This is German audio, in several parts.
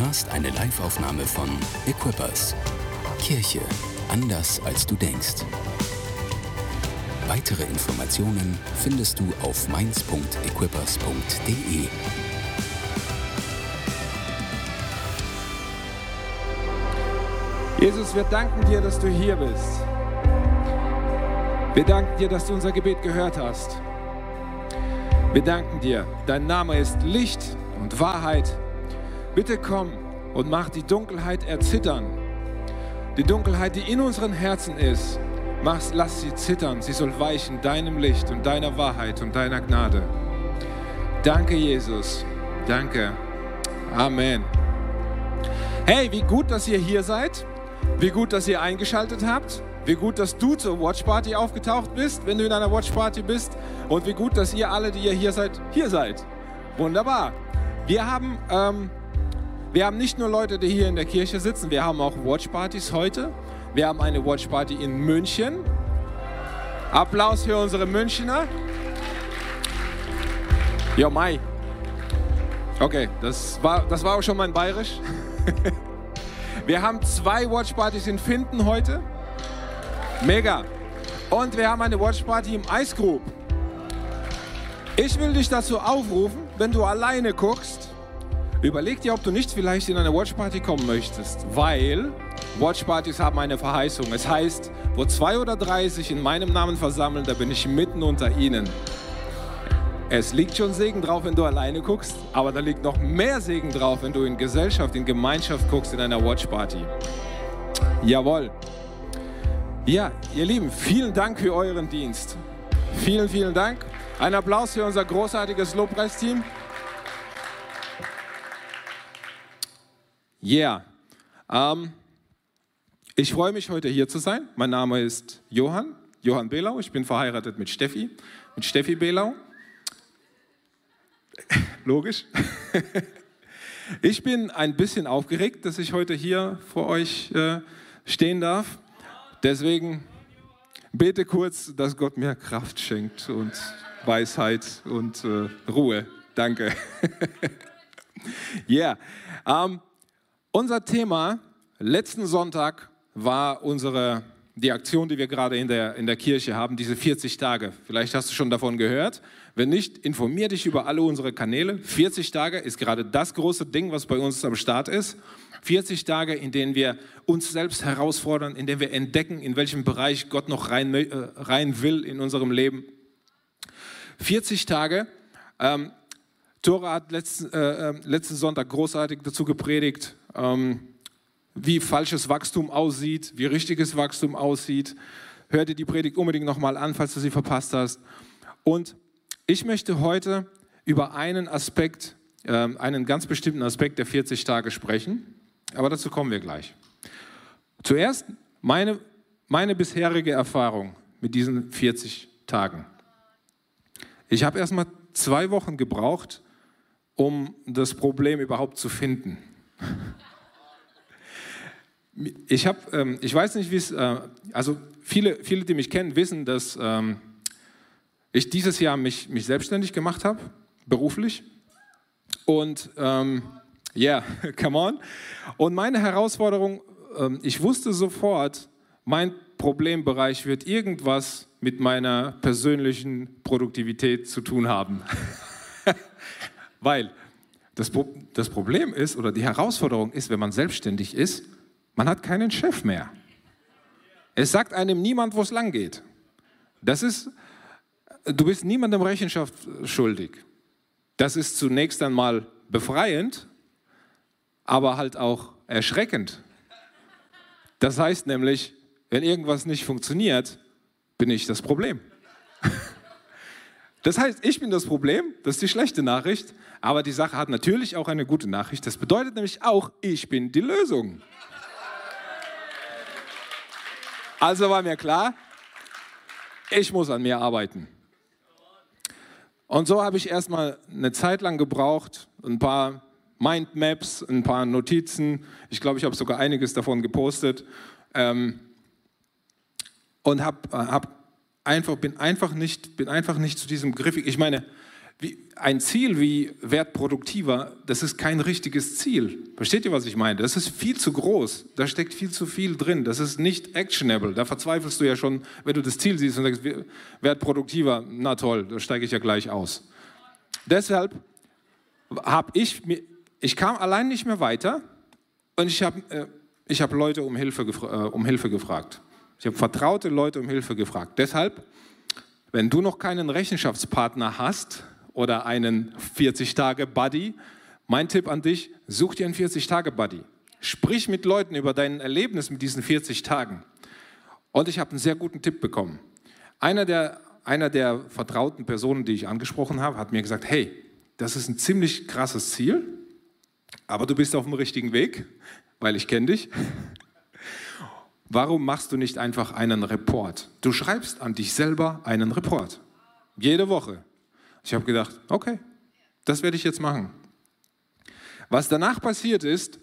hörst eine Liveaufnahme von Equippers. Kirche anders als du denkst. Weitere Informationen findest du auf mainz.equippers.de. Jesus, wir danken dir, dass du hier bist. Wir danken dir, dass du unser Gebet gehört hast. Wir danken dir. Dein Name ist Licht und Wahrheit. Bitte komm und mach die Dunkelheit erzittern. Die Dunkelheit, die in unseren Herzen ist, mach's, lass sie zittern. Sie soll weichen deinem Licht und deiner Wahrheit und deiner Gnade. Danke, Jesus. Danke. Amen. Hey, wie gut, dass ihr hier seid. Wie gut, dass ihr eingeschaltet habt. Wie gut, dass du zur Watch Party aufgetaucht bist, wenn du in einer Watch Party bist. Und wie gut, dass ihr alle, die ihr hier seid, hier seid. Wunderbar. Wir haben, ähm, wir haben nicht nur Leute, die hier in der Kirche sitzen, wir haben auch Watch Partys heute. Wir haben eine Watch Party in München. Applaus für unsere Münchner. Jo, Mai. Okay, das war, das war auch schon mein Bayerisch. Wir haben zwei Watchpartys in Finden heute. Mega. Und wir haben eine Watchparty im Group. Ich will dich dazu aufrufen, wenn du alleine guckst, überleg dir, ob du nicht vielleicht in eine Watchparty kommen möchtest, weil Watchpartys haben eine Verheißung. Es heißt, wo zwei oder drei sich in meinem Namen versammeln, da bin ich mitten unter ihnen. Es liegt schon Segen drauf, wenn du alleine guckst, aber da liegt noch mehr Segen drauf, wenn du in Gesellschaft, in Gemeinschaft guckst, in einer Watchparty. Jawohl. Ja, ihr Lieben, vielen Dank für euren Dienst. Vielen, vielen Dank. Ein Applaus für unser großartiges Lobpreisteam. Yeah. Ähm, ich freue mich, heute hier zu sein. Mein Name ist Johann, Johann Belau. Ich bin verheiratet mit Steffi, mit Steffi Belau. Logisch. Ich bin ein bisschen aufgeregt, dass ich heute hier vor euch äh, stehen darf. Deswegen bete kurz, dass Gott mir Kraft schenkt und Weisheit und äh, Ruhe. Danke. Ja, yeah. ähm, unser Thema letzten Sonntag war unsere die Aktion, die wir gerade in der, in der Kirche haben, diese 40 Tage. Vielleicht hast du schon davon gehört. Wenn nicht, informier dich über alle unsere Kanäle. 40 Tage ist gerade das große Ding, was bei uns am Start ist. 40 Tage, in denen wir uns selbst herausfordern, in denen wir entdecken, in welchem Bereich Gott noch rein, äh, rein will in unserem Leben. 40 Tage. Ähm, Tora hat letzten, äh, äh, letzten Sonntag großartig dazu gepredigt. Ähm, wie falsches Wachstum aussieht, wie richtiges Wachstum aussieht. Hör dir die Predigt unbedingt nochmal an, falls du sie verpasst hast. Und ich möchte heute über einen Aspekt, äh, einen ganz bestimmten Aspekt der 40 Tage sprechen, aber dazu kommen wir gleich. Zuerst meine, meine bisherige Erfahrung mit diesen 40 Tagen. Ich habe erst mal zwei Wochen gebraucht, um das Problem überhaupt zu finden. Ich, hab, ähm, ich weiß nicht, wie es, äh, also viele, viele, die mich kennen, wissen, dass ähm, ich dieses Jahr mich, mich selbstständig gemacht habe, beruflich. Und ähm, ja, yeah, come on. Und meine Herausforderung, ähm, ich wusste sofort, mein Problembereich wird irgendwas mit meiner persönlichen Produktivität zu tun haben. Weil das, das Problem ist, oder die Herausforderung ist, wenn man selbstständig ist, man hat keinen Chef mehr. Es sagt einem niemand, wo es lang geht. Das ist, du bist niemandem Rechenschaft schuldig. Das ist zunächst einmal befreiend, aber halt auch erschreckend. Das heißt nämlich, wenn irgendwas nicht funktioniert, bin ich das Problem. Das heißt, ich bin das Problem, das ist die schlechte Nachricht, aber die Sache hat natürlich auch eine gute Nachricht. Das bedeutet nämlich auch, ich bin die Lösung. Also war mir klar, ich muss an mir arbeiten. Und so habe ich erstmal eine Zeit lang gebraucht, ein paar Mindmaps, ein paar Notizen. Ich glaube, ich habe sogar einiges davon gepostet. Ähm, und hab, hab einfach, bin, einfach nicht, bin einfach nicht zu diesem Griff. Ich meine, wie, ein Ziel wie wertproduktiver, das ist kein richtiges Ziel. Versteht ihr, was ich meine? Das ist viel zu groß. Da steckt viel zu viel drin. Das ist nicht actionable. Da verzweifelst du ja schon, wenn du das Ziel siehst und sagst, wertproduktiver, na toll, da steige ich ja gleich aus. Deshalb habe ich, ich kam allein nicht mehr weiter und ich habe äh, hab Leute um Hilfe, äh, um Hilfe gefragt. Ich habe vertraute Leute um Hilfe gefragt. Deshalb, wenn du noch keinen Rechenschaftspartner hast, oder einen 40-Tage-Buddy. Mein Tipp an dich, such dir einen 40-Tage-Buddy. Sprich mit Leuten über dein Erlebnis mit diesen 40 Tagen. Und ich habe einen sehr guten Tipp bekommen. Einer der, einer der vertrauten Personen, die ich angesprochen habe, hat mir gesagt, hey, das ist ein ziemlich krasses Ziel, aber du bist auf dem richtigen Weg, weil ich kenne dich. Warum machst du nicht einfach einen Report? Du schreibst an dich selber einen Report. Jede Woche. Ich habe gedacht, okay, das werde ich jetzt machen. Was danach passiert ist,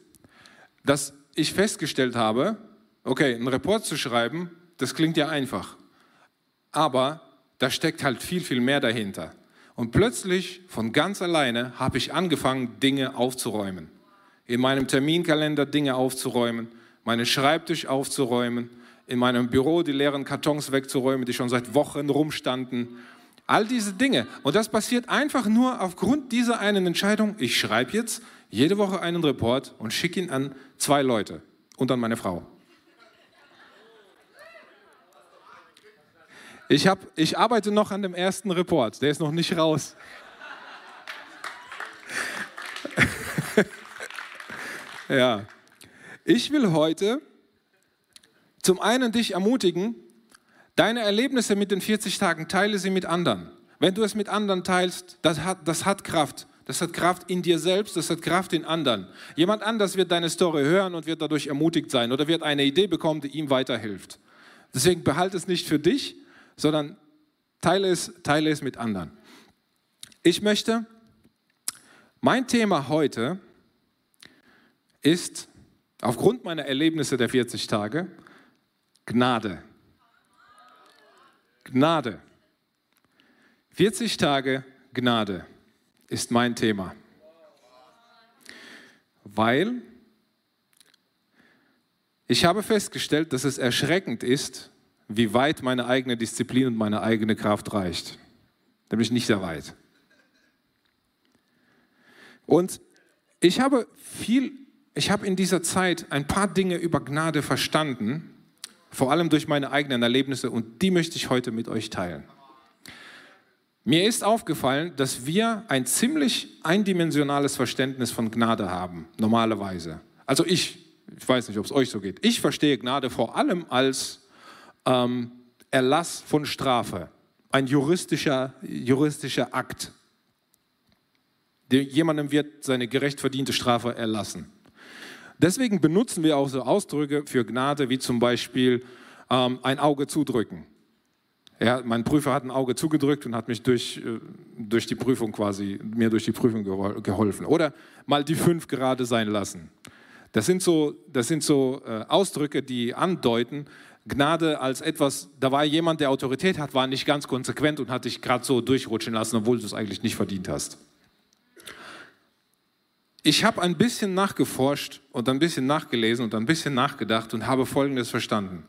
dass ich festgestellt habe, okay, einen Report zu schreiben, das klingt ja einfach. Aber da steckt halt viel, viel mehr dahinter. Und plötzlich, von ganz alleine, habe ich angefangen, Dinge aufzuräumen. In meinem Terminkalender Dinge aufzuräumen, meinen Schreibtisch aufzuräumen, in meinem Büro die leeren Kartons wegzuräumen, die schon seit Wochen rumstanden All diese Dinge. Und das passiert einfach nur aufgrund dieser einen Entscheidung. Ich schreibe jetzt jede Woche einen Report und schicke ihn an zwei Leute und an meine Frau. Ich, hab, ich arbeite noch an dem ersten Report, der ist noch nicht raus. ja. Ich will heute zum einen dich ermutigen, Deine Erlebnisse mit den 40 Tagen teile sie mit anderen. Wenn du es mit anderen teilst, das hat, das hat Kraft. Das hat Kraft in dir selbst, das hat Kraft in anderen. Jemand anders wird deine Story hören und wird dadurch ermutigt sein oder wird eine Idee bekommen, die ihm weiterhilft. Deswegen behalte es nicht für dich, sondern teile es, teile es mit anderen. Ich möchte, mein Thema heute ist, aufgrund meiner Erlebnisse der 40 Tage, Gnade. Gnade. 40 Tage Gnade ist mein Thema. Weil ich habe festgestellt, dass es erschreckend ist, wie weit meine eigene Disziplin und meine eigene Kraft reicht. Nämlich nicht sehr weit. Und ich habe viel, ich habe in dieser Zeit ein paar Dinge über Gnade verstanden, vor allem durch meine eigenen Erlebnisse und die möchte ich heute mit euch teilen. Mir ist aufgefallen, dass wir ein ziemlich eindimensionales Verständnis von Gnade haben, normalerweise. Also ich, ich weiß nicht, ob es euch so geht. Ich verstehe Gnade vor allem als ähm, Erlass von Strafe, ein juristischer, juristischer Akt. Jemandem wird seine gerecht verdiente Strafe erlassen. Deswegen benutzen wir auch so Ausdrücke für Gnade wie zum Beispiel ähm, ein Auge zudrücken. Ja, mein Prüfer hat ein Auge zugedrückt und hat mich durch, äh, durch die Prüfung quasi, mir durch die Prüfung geholfen. Oder mal die fünf gerade sein lassen. Das sind so, das sind so äh, Ausdrücke, die andeuten, Gnade als etwas, da war jemand, der Autorität hat, war nicht ganz konsequent und hat dich gerade so durchrutschen lassen, obwohl du es eigentlich nicht verdient hast. Ich habe ein bisschen nachgeforscht und ein bisschen nachgelesen und ein bisschen nachgedacht und habe Folgendes verstanden.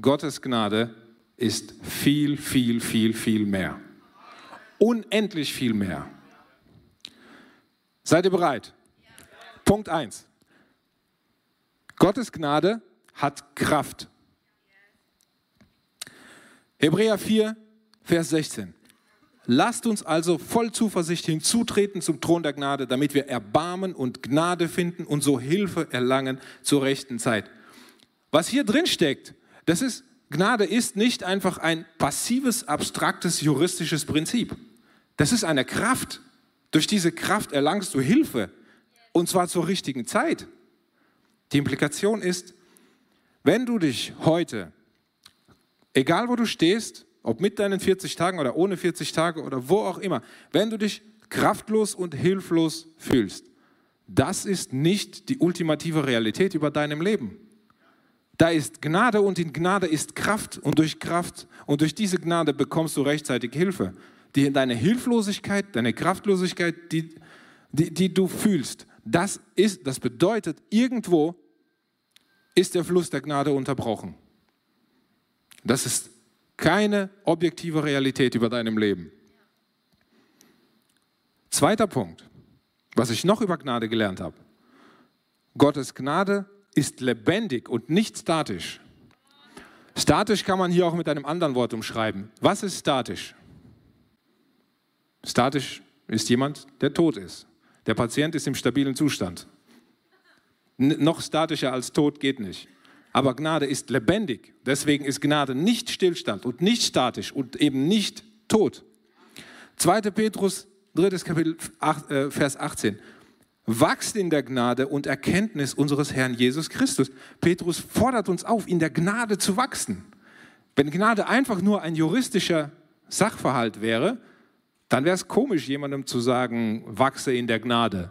Gottes Gnade ist viel, viel, viel, viel mehr. Unendlich viel mehr. Seid ihr bereit? Punkt 1. Gottes Gnade hat Kraft. Hebräer 4, Vers 16. Lasst uns also voll Zuversicht hinzutreten zum Thron der Gnade, damit wir Erbarmen und Gnade finden und so Hilfe erlangen zur rechten Zeit. Was hier drin steckt, das ist, Gnade ist nicht einfach ein passives, abstraktes, juristisches Prinzip. Das ist eine Kraft. Durch diese Kraft erlangst du Hilfe und zwar zur richtigen Zeit. Die Implikation ist, wenn du dich heute, egal wo du stehst, ob mit deinen 40 Tagen oder ohne 40 Tage oder wo auch immer, wenn du dich kraftlos und hilflos fühlst, das ist nicht die ultimative Realität über deinem Leben. Da ist Gnade und in Gnade ist Kraft und durch Kraft und durch diese Gnade bekommst du rechtzeitig Hilfe. die deine Hilflosigkeit, deine Kraftlosigkeit, die, die, die du fühlst, das, ist, das bedeutet, irgendwo ist der Fluss der Gnade unterbrochen. Das ist keine objektive Realität über deinem Leben. Zweiter Punkt, was ich noch über Gnade gelernt habe. Gottes Gnade ist lebendig und nicht statisch. Statisch kann man hier auch mit einem anderen Wort umschreiben. Was ist statisch? Statisch ist jemand, der tot ist. Der Patient ist im stabilen Zustand. N noch statischer als tot geht nicht. Aber Gnade ist lebendig. Deswegen ist Gnade nicht Stillstand und nicht statisch und eben nicht tot. 2. Petrus, 3. Kapitel, 8, äh, Vers 18 wachst in der Gnade und Erkenntnis unseres Herrn Jesus Christus. Petrus fordert uns auf, in der Gnade zu wachsen. Wenn Gnade einfach nur ein juristischer Sachverhalt wäre, dann wäre es komisch, jemandem zu sagen, wachse in der Gnade.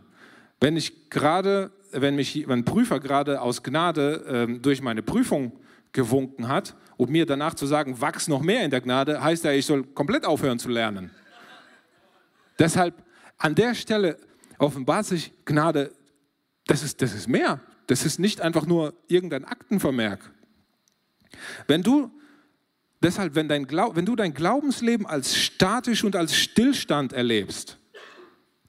Wenn ich gerade, wenn mich ein Prüfer gerade aus Gnade ähm, durch meine Prüfung gewunken hat und mir danach zu sagen, wachs noch mehr in der Gnade, heißt ja, ich soll komplett aufhören zu lernen. Deshalb an der Stelle offenbart sich Gnade, das ist, das ist mehr. Das ist nicht einfach nur irgendein Aktenvermerk. Wenn du deshalb, wenn, dein Glaub, wenn du dein Glaubensleben als statisch und als Stillstand erlebst,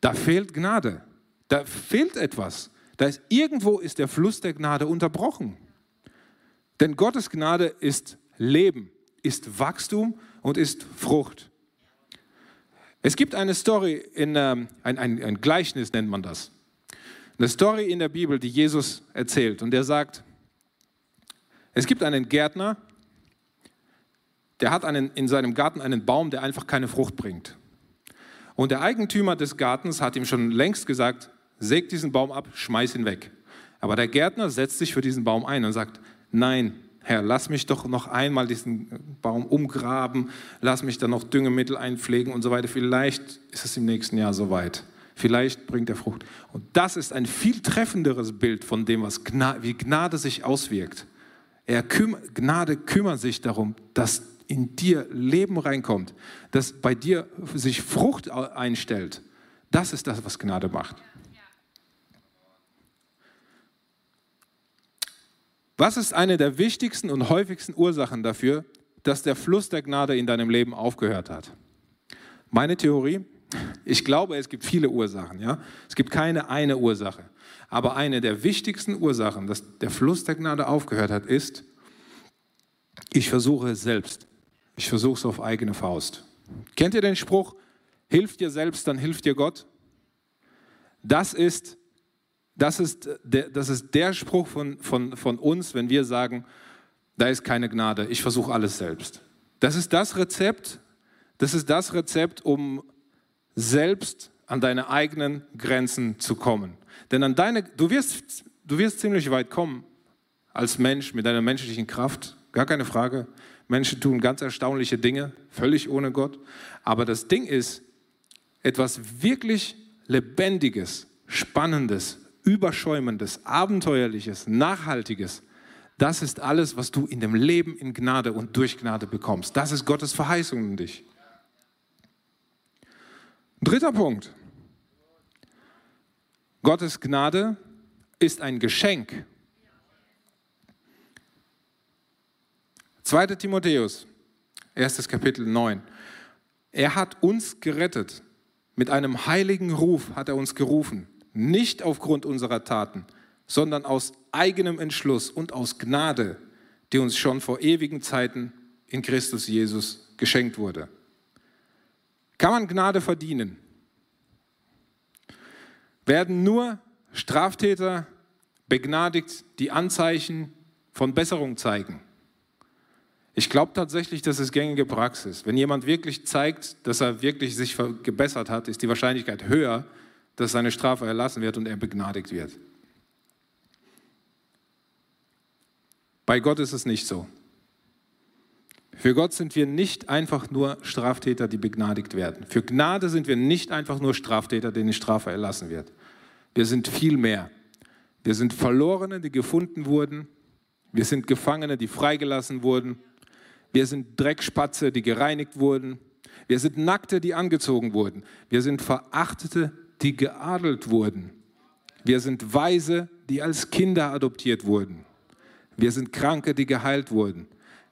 da fehlt Gnade. Da fehlt etwas. Da ist irgendwo ist der Fluss der Gnade unterbrochen. Denn Gottes Gnade ist Leben, ist Wachstum und ist Frucht. Es gibt eine Story, in, ähm, ein, ein, ein Gleichnis nennt man das. Eine Story in der Bibel, die Jesus erzählt. Und der sagt, es gibt einen Gärtner, der hat einen, in seinem Garten einen Baum, der einfach keine Frucht bringt. Und der Eigentümer des Gartens hat ihm schon längst gesagt, säg diesen Baum ab, schmeiß ihn weg. Aber der Gärtner setzt sich für diesen Baum ein und sagt, nein, Herr, lass mich doch noch einmal diesen Baum umgraben, lass mich dann noch Düngemittel einpflegen und so weiter. Vielleicht ist es im nächsten Jahr soweit. Vielleicht bringt er Frucht. Und das ist ein viel treffenderes Bild von dem, was Gnade, wie Gnade sich auswirkt. Küm Gnade kümmert sich darum, dass in dir Leben reinkommt, dass bei dir sich Frucht einstellt. Das ist das, was Gnade macht. Was ist eine der wichtigsten und häufigsten Ursachen dafür, dass der Fluss der Gnade in deinem Leben aufgehört hat? Meine Theorie, ich glaube, es gibt viele Ursachen. Ja? Es gibt keine eine Ursache. Aber eine der wichtigsten Ursachen, dass der Fluss der Gnade aufgehört hat, ist, ich versuche es selbst. Ich versuche es auf eigene Faust. Kennt ihr den Spruch, hilf dir selbst, dann hilft dir Gott? Das ist das ist der, das ist der Spruch von, von, von uns, wenn wir sagen, da ist keine Gnade, ich versuche alles selbst. Das ist das Rezept, das ist das Rezept, um selbst an deine eigenen Grenzen zu kommen. Denn an deine, du wirst, du wirst ziemlich weit kommen als Mensch mit deiner menschlichen Kraft, gar keine Frage. Menschen tun ganz erstaunliche Dinge, völlig ohne Gott. Aber das Ding ist, etwas wirklich Lebendiges, Spannendes, Überschäumendes, Abenteuerliches, Nachhaltiges, das ist alles, was du in dem Leben in Gnade und durch Gnade bekommst. Das ist Gottes Verheißung in dich. Dritter Punkt. Gottes Gnade ist ein Geschenk. 2. Timotheus, erstes Kapitel 9. Er hat uns gerettet. Mit einem heiligen Ruf hat er uns gerufen nicht aufgrund unserer Taten, sondern aus eigenem Entschluss und aus Gnade, die uns schon vor ewigen Zeiten in Christus Jesus geschenkt wurde. Kann man Gnade verdienen? Werden nur Straftäter begnadigt, die Anzeichen von Besserung zeigen? Ich glaube tatsächlich, das ist gängige Praxis. Wenn jemand wirklich zeigt, dass er wirklich sich gebessert hat, ist die Wahrscheinlichkeit höher, dass seine Strafe erlassen wird und er begnadigt wird. Bei Gott ist es nicht so. Für Gott sind wir nicht einfach nur Straftäter, die begnadigt werden. Für Gnade sind wir nicht einfach nur Straftäter, denen Strafe erlassen wird. Wir sind viel mehr. Wir sind Verlorene, die gefunden wurden. Wir sind Gefangene, die freigelassen wurden. Wir sind Dreckspatze, die gereinigt wurden. Wir sind Nackte, die angezogen wurden. Wir sind Verachtete, die geadelt wurden. Wir sind Weise, die als Kinder adoptiert wurden. Wir sind Kranke, die geheilt wurden.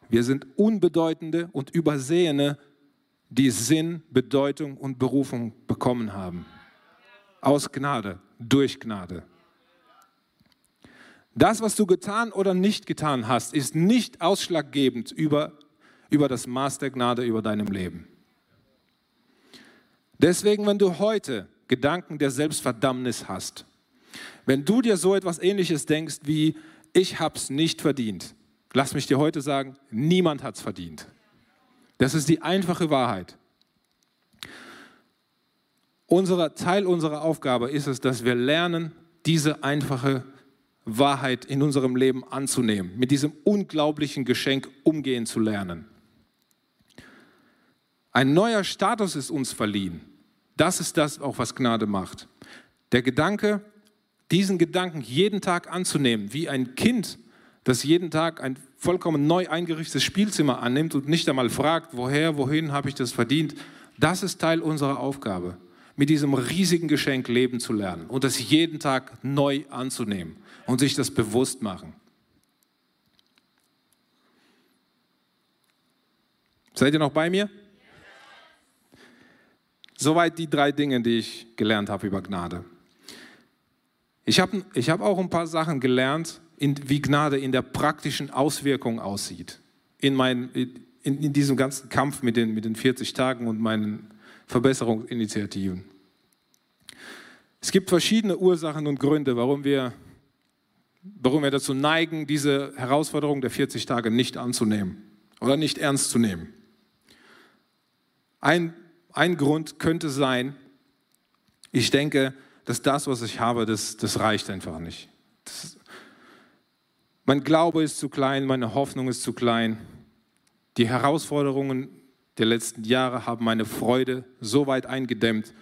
Wir sind Unbedeutende und Übersehene, die Sinn, Bedeutung und Berufung bekommen haben. Aus Gnade, durch Gnade. Das, was du getan oder nicht getan hast, ist nicht ausschlaggebend über, über das Maß der Gnade über deinem Leben. Deswegen, wenn du heute Gedanken der Selbstverdammnis hast, wenn du dir so etwas Ähnliches denkst wie, ich habe es nicht verdient, lass mich dir heute sagen, niemand hat es verdient. Das ist die einfache Wahrheit. Unser, Teil unserer Aufgabe ist es, dass wir lernen, diese einfache Wahrheit in unserem Leben anzunehmen, mit diesem unglaublichen Geschenk umgehen zu lernen. Ein neuer Status ist uns verliehen. Das ist das auch, was Gnade macht. Der Gedanke, diesen Gedanken jeden Tag anzunehmen, wie ein Kind, das jeden Tag ein vollkommen neu eingerichtetes Spielzimmer annimmt und nicht einmal fragt, woher, wohin habe ich das verdient, das ist Teil unserer Aufgabe, mit diesem riesigen Geschenk leben zu lernen und das jeden Tag neu anzunehmen und sich das bewusst machen. Seid ihr noch bei mir? Soweit die drei Dinge, die ich gelernt habe über Gnade. Ich habe ich hab auch ein paar Sachen gelernt, in, wie Gnade in der praktischen Auswirkung aussieht. In, mein, in, in diesem ganzen Kampf mit den, mit den 40 Tagen und meinen Verbesserungsinitiativen. Es gibt verschiedene Ursachen und Gründe, warum wir, warum wir dazu neigen, diese Herausforderung der 40 Tage nicht anzunehmen oder nicht ernst zu nehmen. Ein, ein Grund könnte sein, ich denke, dass das, was ich habe, das, das reicht einfach nicht. Das, mein Glaube ist zu klein, meine Hoffnung ist zu klein. Die Herausforderungen der letzten Jahre haben meine Freude so weit eingedämmt,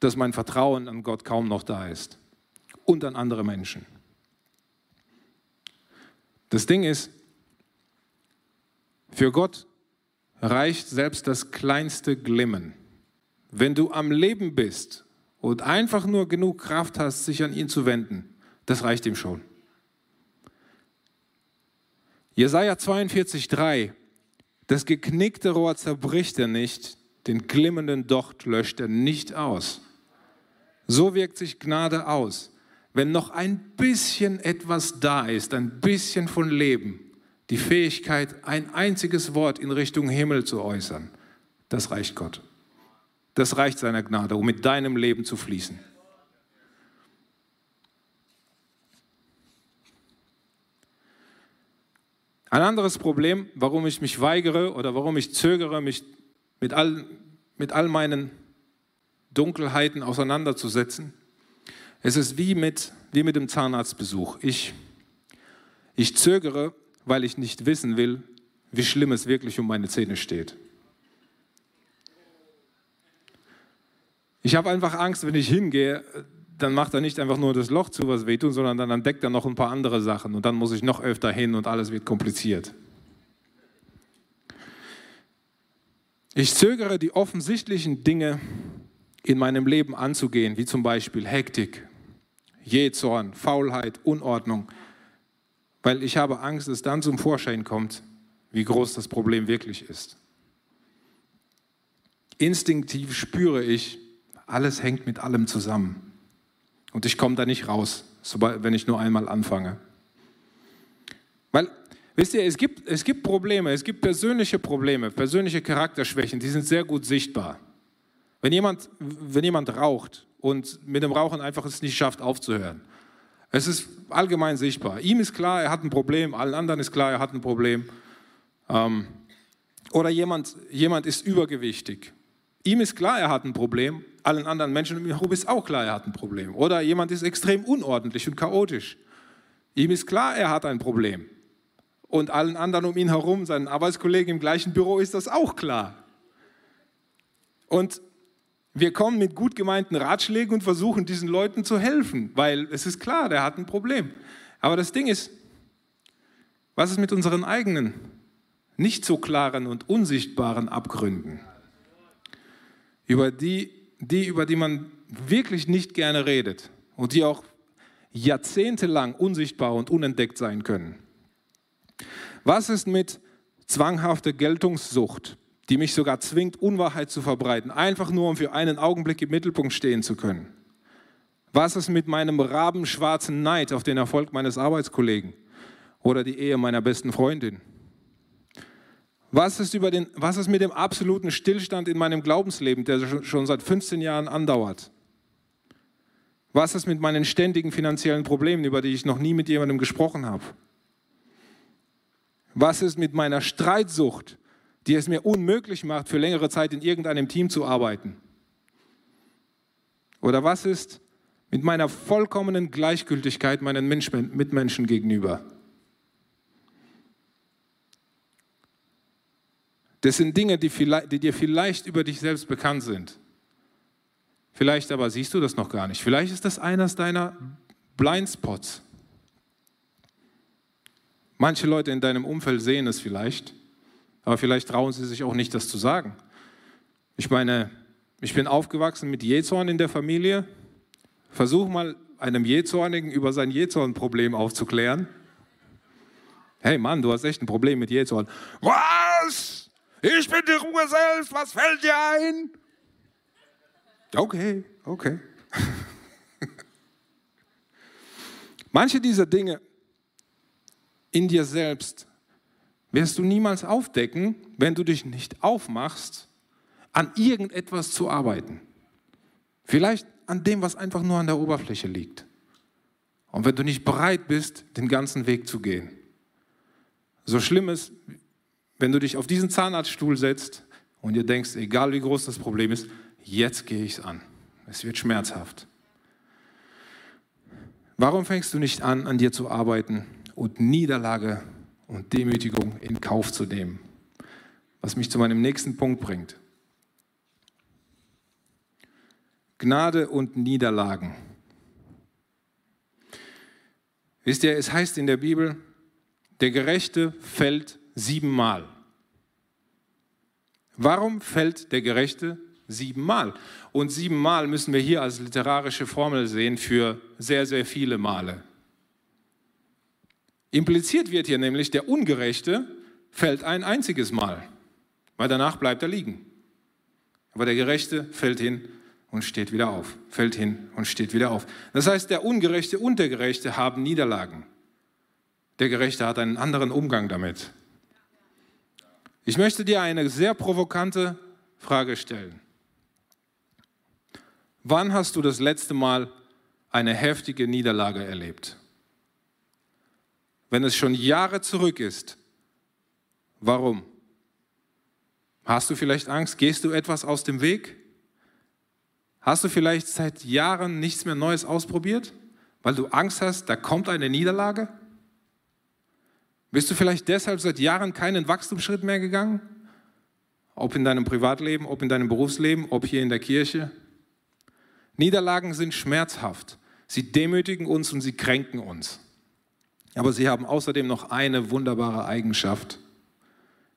dass mein Vertrauen an Gott kaum noch da ist und an andere Menschen. Das Ding ist, für Gott reicht selbst das kleinste Glimmen. Wenn du am Leben bist und einfach nur genug Kraft hast, sich an ihn zu wenden, das reicht ihm schon. Jesaja 42,3 Das geknickte Rohr zerbricht er nicht, den glimmenden Docht löscht er nicht aus. So wirkt sich Gnade aus. Wenn noch ein bisschen etwas da ist, ein bisschen von Leben, die Fähigkeit, ein einziges Wort in Richtung Himmel zu äußern, das reicht Gott. Das reicht seiner Gnade, um mit deinem Leben zu fließen. Ein anderes Problem, warum ich mich weigere oder warum ich zögere, mich mit all, mit all meinen Dunkelheiten auseinanderzusetzen, es ist wie mit, wie mit dem Zahnarztbesuch. Ich, ich zögere, weil ich nicht wissen will, wie schlimm es wirklich um meine Zähne steht. Ich habe einfach Angst, wenn ich hingehe, dann macht er nicht einfach nur das Loch zu, was wehtut, sondern dann entdeckt er noch ein paar andere Sachen und dann muss ich noch öfter hin und alles wird kompliziert. Ich zögere die offensichtlichen Dinge in meinem Leben anzugehen, wie zum Beispiel Hektik, Jähzorn, Faulheit, Unordnung, weil ich habe Angst, dass dann zum Vorschein kommt, wie groß das Problem wirklich ist. Instinktiv spüre ich, alles hängt mit allem zusammen. Und ich komme da nicht raus, wenn ich nur einmal anfange. Weil, wisst ihr, es gibt, es gibt Probleme, es gibt persönliche Probleme, persönliche Charakterschwächen, die sind sehr gut sichtbar. Wenn jemand, wenn jemand raucht und mit dem Rauchen einfach es nicht schafft, aufzuhören, es ist allgemein sichtbar. Ihm ist klar, er hat ein Problem, allen anderen ist klar, er hat ein Problem. Ähm, oder jemand, jemand ist übergewichtig Ihm ist klar, er hat ein Problem. Allen anderen Menschen um ihn herum ist auch klar, er hat ein Problem. Oder jemand ist extrem unordentlich und chaotisch. Ihm ist klar, er hat ein Problem. Und allen anderen um ihn herum, seinen Arbeitskollegen im gleichen Büro, ist das auch klar. Und wir kommen mit gut gemeinten Ratschlägen und versuchen diesen Leuten zu helfen, weil es ist klar, der hat ein Problem. Aber das Ding ist, was ist mit unseren eigenen, nicht so klaren und unsichtbaren Abgründen? über die, die, über die man wirklich nicht gerne redet und die auch jahrzehntelang unsichtbar und unentdeckt sein können. Was ist mit zwanghafter Geltungssucht, die mich sogar zwingt, Unwahrheit zu verbreiten, einfach nur um für einen Augenblick im Mittelpunkt stehen zu können? Was ist mit meinem rabenschwarzen Neid auf den Erfolg meines Arbeitskollegen oder die Ehe meiner besten Freundin? Was ist, über den, was ist mit dem absoluten Stillstand in meinem Glaubensleben, der schon seit 15 Jahren andauert? Was ist mit meinen ständigen finanziellen Problemen, über die ich noch nie mit jemandem gesprochen habe? Was ist mit meiner Streitsucht, die es mir unmöglich macht, für längere Zeit in irgendeinem Team zu arbeiten? Oder was ist mit meiner vollkommenen Gleichgültigkeit meinen Mitmenschen gegenüber? Das sind Dinge, die, die, dir vielleicht über dich selbst bekannt sind. Vielleicht aber siehst du das noch gar nicht. Vielleicht ist das eines deiner Blindspots. Manche Leute in deinem Umfeld sehen es vielleicht, aber vielleicht trauen sie sich auch nicht, das zu sagen. Ich meine, ich bin aufgewachsen mit Jezorn in der Familie. Versuch mal einem Jezornigen über sein Jezorn-Problem aufzuklären. Hey Mann, du hast echt ein Problem mit Jezorn. Was? Ich bin die Ruhe selbst, was fällt dir ein? Okay, okay. Manche dieser Dinge in dir selbst wirst du niemals aufdecken, wenn du dich nicht aufmachst, an irgendetwas zu arbeiten. Vielleicht an dem, was einfach nur an der Oberfläche liegt. Und wenn du nicht bereit bist, den ganzen Weg zu gehen. So schlimm ist, wenn du dich auf diesen Zahnarztstuhl setzt und dir denkst, egal wie groß das Problem ist, jetzt gehe ich es an. Es wird schmerzhaft. Warum fängst du nicht an, an dir zu arbeiten und Niederlage und Demütigung in Kauf zu nehmen? Was mich zu meinem nächsten Punkt bringt. Gnade und Niederlagen. Wisst ihr, es heißt in der Bibel, der Gerechte fällt siebenmal. Warum fällt der Gerechte siebenmal? Und siebenmal müssen wir hier als literarische Formel sehen für sehr, sehr viele Male. Impliziert wird hier nämlich, der Ungerechte fällt ein einziges Mal, weil danach bleibt er liegen. Aber der Gerechte fällt hin und steht wieder auf, fällt hin und steht wieder auf. Das heißt, der Ungerechte und der Gerechte haben Niederlagen. Der Gerechte hat einen anderen Umgang damit. Ich möchte dir eine sehr provokante Frage stellen. Wann hast du das letzte Mal eine heftige Niederlage erlebt? Wenn es schon Jahre zurück ist, warum? Hast du vielleicht Angst? Gehst du etwas aus dem Weg? Hast du vielleicht seit Jahren nichts mehr Neues ausprobiert, weil du Angst hast, da kommt eine Niederlage? Bist du vielleicht deshalb seit Jahren keinen Wachstumsschritt mehr gegangen? Ob in deinem Privatleben, ob in deinem Berufsleben, ob hier in der Kirche? Niederlagen sind schmerzhaft. Sie demütigen uns und sie kränken uns. Aber sie haben außerdem noch eine wunderbare Eigenschaft,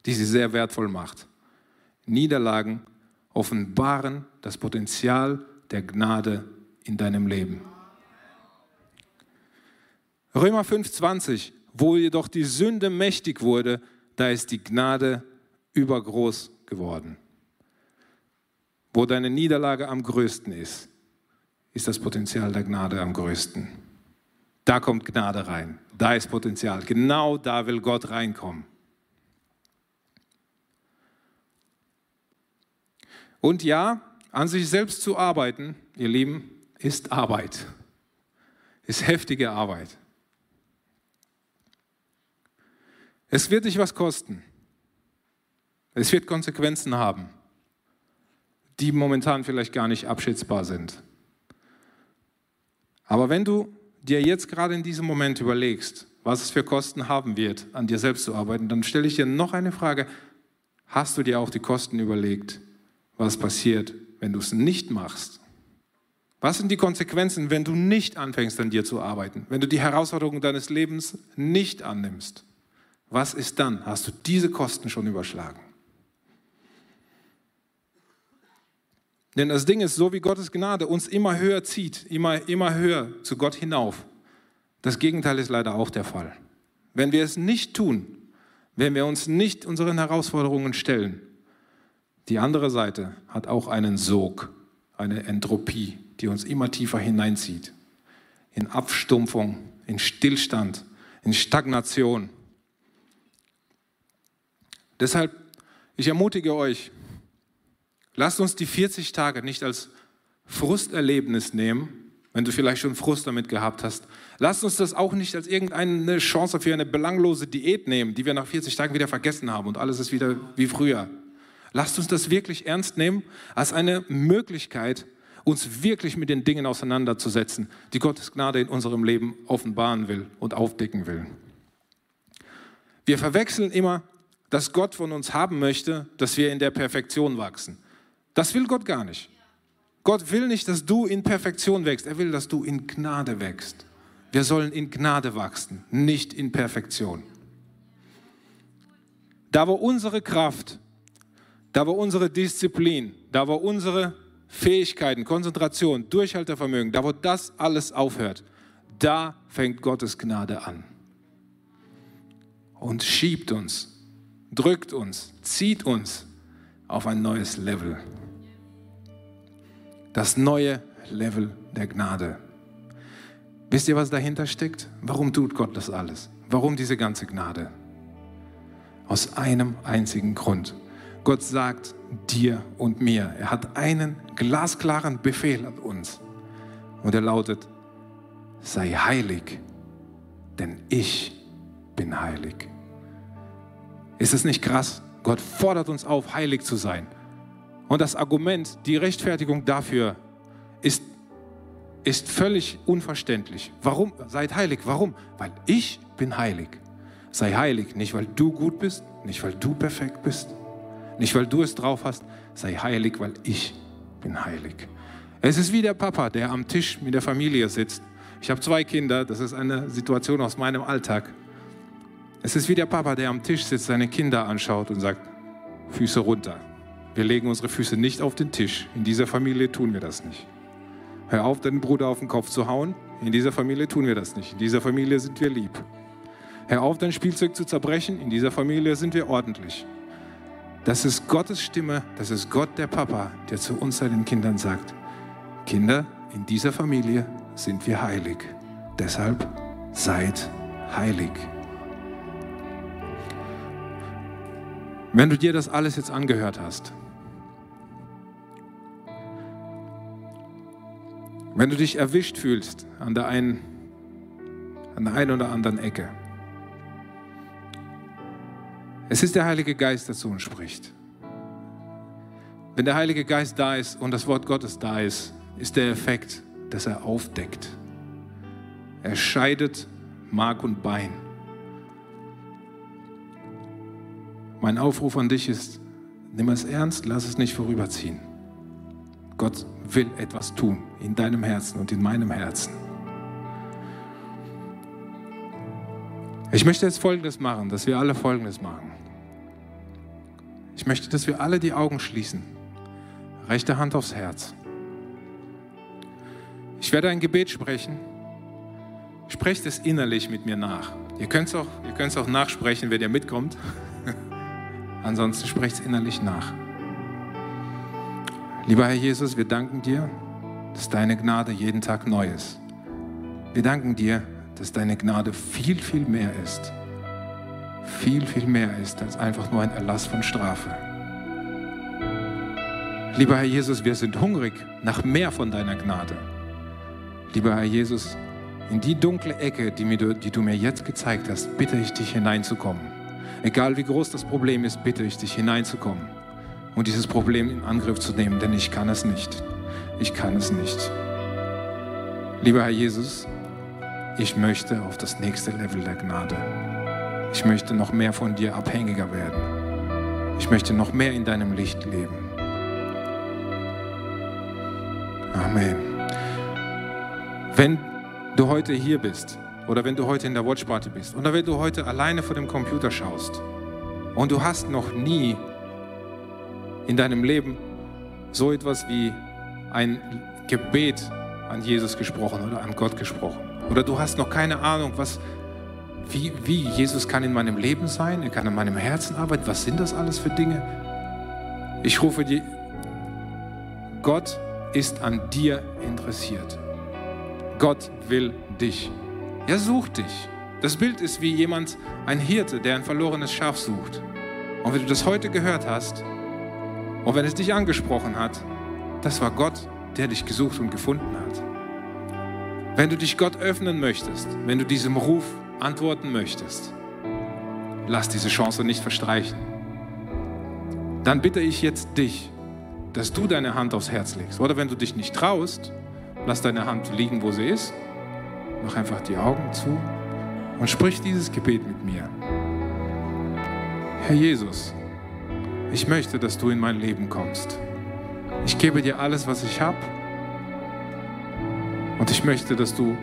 die sie sehr wertvoll macht. Niederlagen offenbaren das Potenzial der Gnade in deinem Leben. Römer 5:20 wo jedoch die Sünde mächtig wurde, da ist die Gnade übergroß geworden. Wo deine Niederlage am größten ist, ist das Potenzial der Gnade am größten. Da kommt Gnade rein. Da ist Potenzial. Genau da will Gott reinkommen. Und ja, an sich selbst zu arbeiten, ihr Lieben, ist Arbeit. Ist heftige Arbeit. Es wird dich was kosten. Es wird Konsequenzen haben, die momentan vielleicht gar nicht abschätzbar sind. Aber wenn du dir jetzt gerade in diesem Moment überlegst, was es für Kosten haben wird, an dir selbst zu arbeiten, dann stelle ich dir noch eine Frage. Hast du dir auch die Kosten überlegt, was passiert, wenn du es nicht machst? Was sind die Konsequenzen, wenn du nicht anfängst, an dir zu arbeiten, wenn du die Herausforderungen deines Lebens nicht annimmst? Was ist dann? Hast du diese Kosten schon überschlagen? Denn das Ding ist, so wie Gottes Gnade uns immer höher zieht, immer, immer höher zu Gott hinauf, das Gegenteil ist leider auch der Fall. Wenn wir es nicht tun, wenn wir uns nicht unseren Herausforderungen stellen, die andere Seite hat auch einen Sog, eine Entropie, die uns immer tiefer hineinzieht. In Abstumpfung, in Stillstand, in Stagnation. Deshalb, ich ermutige euch, lasst uns die 40 Tage nicht als Frusterlebnis nehmen, wenn du vielleicht schon Frust damit gehabt hast. Lasst uns das auch nicht als irgendeine Chance für eine belanglose Diät nehmen, die wir nach 40 Tagen wieder vergessen haben und alles ist wieder wie früher. Lasst uns das wirklich ernst nehmen als eine Möglichkeit, uns wirklich mit den Dingen auseinanderzusetzen, die Gottes Gnade in unserem Leben offenbaren will und aufdecken will. Wir verwechseln immer, dass Gott von uns haben möchte, dass wir in der Perfektion wachsen. Das will Gott gar nicht. Gott will nicht, dass du in Perfektion wächst. Er will, dass du in Gnade wächst. Wir sollen in Gnade wachsen, nicht in Perfektion. Da wo unsere Kraft da wo unsere Disziplin, da wo unsere Fähigkeiten, Konzentration, Durchhaltevermögen, da wo das alles aufhört, da fängt Gottes Gnade an. Und schiebt uns, drückt uns, zieht uns auf ein neues Level. Das neue Level der Gnade. Wisst ihr, was dahinter steckt? Warum tut Gott das alles? Warum diese ganze Gnade? Aus einem einzigen Grund. Gott sagt dir und mir, er hat einen glasklaren Befehl an uns. Und er lautet, sei heilig, denn ich bin heilig. Ist es nicht krass? Gott fordert uns auf, heilig zu sein. Und das Argument, die Rechtfertigung dafür ist, ist völlig unverständlich. Warum? Seid heilig. Warum? Weil ich bin heilig. Sei heilig, nicht weil du gut bist, nicht weil du perfekt bist, nicht, weil du es drauf hast, sei heilig, weil ich bin heilig. Es ist wie der Papa, der am Tisch mit der Familie sitzt. Ich habe zwei Kinder, das ist eine Situation aus meinem Alltag. Es ist wie der Papa, der am Tisch sitzt, seine Kinder anschaut und sagt, Füße runter. Wir legen unsere Füße nicht auf den Tisch. In dieser Familie tun wir das nicht. Hör auf, deinen Bruder auf den Kopf zu hauen. In dieser Familie tun wir das nicht. In dieser Familie sind wir lieb. Hör auf, dein Spielzeug zu zerbrechen. In dieser Familie sind wir ordentlich. Das ist Gottes Stimme, das ist Gott der Papa, der zu uns, seinen Kindern sagt, Kinder, in dieser Familie sind wir heilig. Deshalb seid heilig. Wenn du dir das alles jetzt angehört hast, wenn du dich erwischt fühlst an der einen, an der einen oder anderen Ecke, es ist der Heilige Geist, der zu uns spricht. Wenn der Heilige Geist da ist und das Wort Gottes da ist, ist der Effekt, dass er aufdeckt. Er scheidet Mark und Bein. Mein Aufruf an dich ist, nimm es ernst, lass es nicht vorüberziehen. Gott will etwas tun in deinem Herzen und in meinem Herzen. Ich möchte jetzt Folgendes machen, dass wir alle Folgendes machen. Ich möchte, dass wir alle die Augen schließen. Rechte Hand aufs Herz. Ich werde ein Gebet sprechen. Sprecht es innerlich mit mir nach. Ihr könnt es auch, auch nachsprechen, wenn ihr mitkommt. Ansonsten sprecht es innerlich nach. Lieber Herr Jesus, wir danken dir, dass deine Gnade jeden Tag neu ist. Wir danken dir, dass deine Gnade viel, viel mehr ist viel, viel mehr ist als einfach nur ein Erlass von Strafe. Lieber Herr Jesus, wir sind hungrig nach mehr von deiner Gnade. Lieber Herr Jesus, in die dunkle Ecke, die, mir, die du mir jetzt gezeigt hast, bitte ich dich hineinzukommen. Egal wie groß das Problem ist, bitte ich dich hineinzukommen und dieses Problem in Angriff zu nehmen, denn ich kann es nicht. Ich kann es nicht. Lieber Herr Jesus, ich möchte auf das nächste Level der Gnade. Ich möchte noch mehr von dir abhängiger werden. Ich möchte noch mehr in deinem Licht leben. Amen. Wenn du heute hier bist oder wenn du heute in der Watchparty bist oder wenn du heute alleine vor dem Computer schaust und du hast noch nie in deinem Leben so etwas wie ein Gebet an Jesus gesprochen oder an Gott gesprochen. Oder du hast noch keine Ahnung, was, wie, wie Jesus kann in meinem Leben sein, er kann in meinem Herzen arbeiten. Was sind das alles für Dinge? Ich rufe dir, Gott ist an dir interessiert. Gott will dich. Er sucht dich. Das Bild ist wie jemand, ein Hirte, der ein verlorenes Schaf sucht. Und wenn du das heute gehört hast und wenn es dich angesprochen hat, das war Gott, der dich gesucht und gefunden hat. Wenn du dich Gott öffnen möchtest, wenn du diesem Ruf antworten möchtest, lass diese Chance nicht verstreichen. Dann bitte ich jetzt dich, dass du deine Hand aufs Herz legst. Oder wenn du dich nicht traust, lass deine Hand liegen, wo sie ist. Mach einfach die Augen zu und sprich dieses Gebet mit mir. Herr Jesus, ich möchte, dass du in mein Leben kommst. Ich gebe dir alles, was ich habe. Und ich möchte, dass du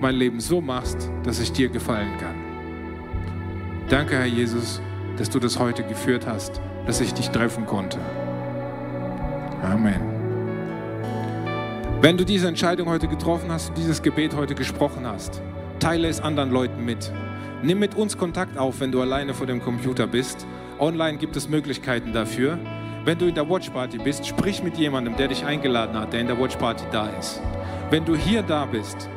mein Leben so machst, dass ich dir gefallen kann. Danke, Herr Jesus, dass du das heute geführt hast, dass ich dich treffen konnte. Amen. Wenn du diese Entscheidung heute getroffen hast und dieses Gebet heute gesprochen hast, teile es anderen Leuten mit. Nimm mit uns Kontakt auf, wenn du alleine vor dem Computer bist. Online gibt es Möglichkeiten dafür. Wenn du in der Watch Party bist, sprich mit jemandem, der dich eingeladen hat, der in der Watch Party da ist. Wenn du hier da bist,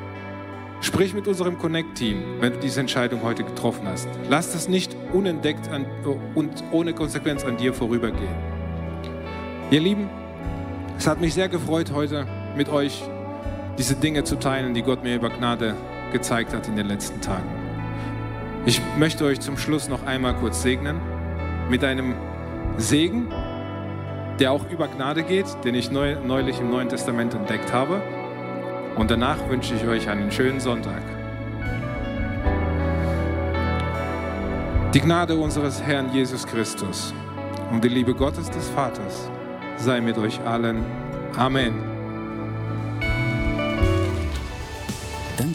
sprich mit unserem Connect-Team, wenn du diese Entscheidung heute getroffen hast. Lass das nicht unentdeckt an, und ohne Konsequenz an dir vorübergehen. Ihr Lieben, es hat mich sehr gefreut, heute mit euch diese Dinge zu teilen, die Gott mir über Gnade gezeigt hat in den letzten Tagen. Ich möchte euch zum Schluss noch einmal kurz segnen mit einem Segen, der auch über Gnade geht, den ich neu, neulich im Neuen Testament entdeckt habe. Und danach wünsche ich euch einen schönen Sonntag. Die Gnade unseres Herrn Jesus Christus und die Liebe Gottes des Vaters sei mit euch allen. Amen.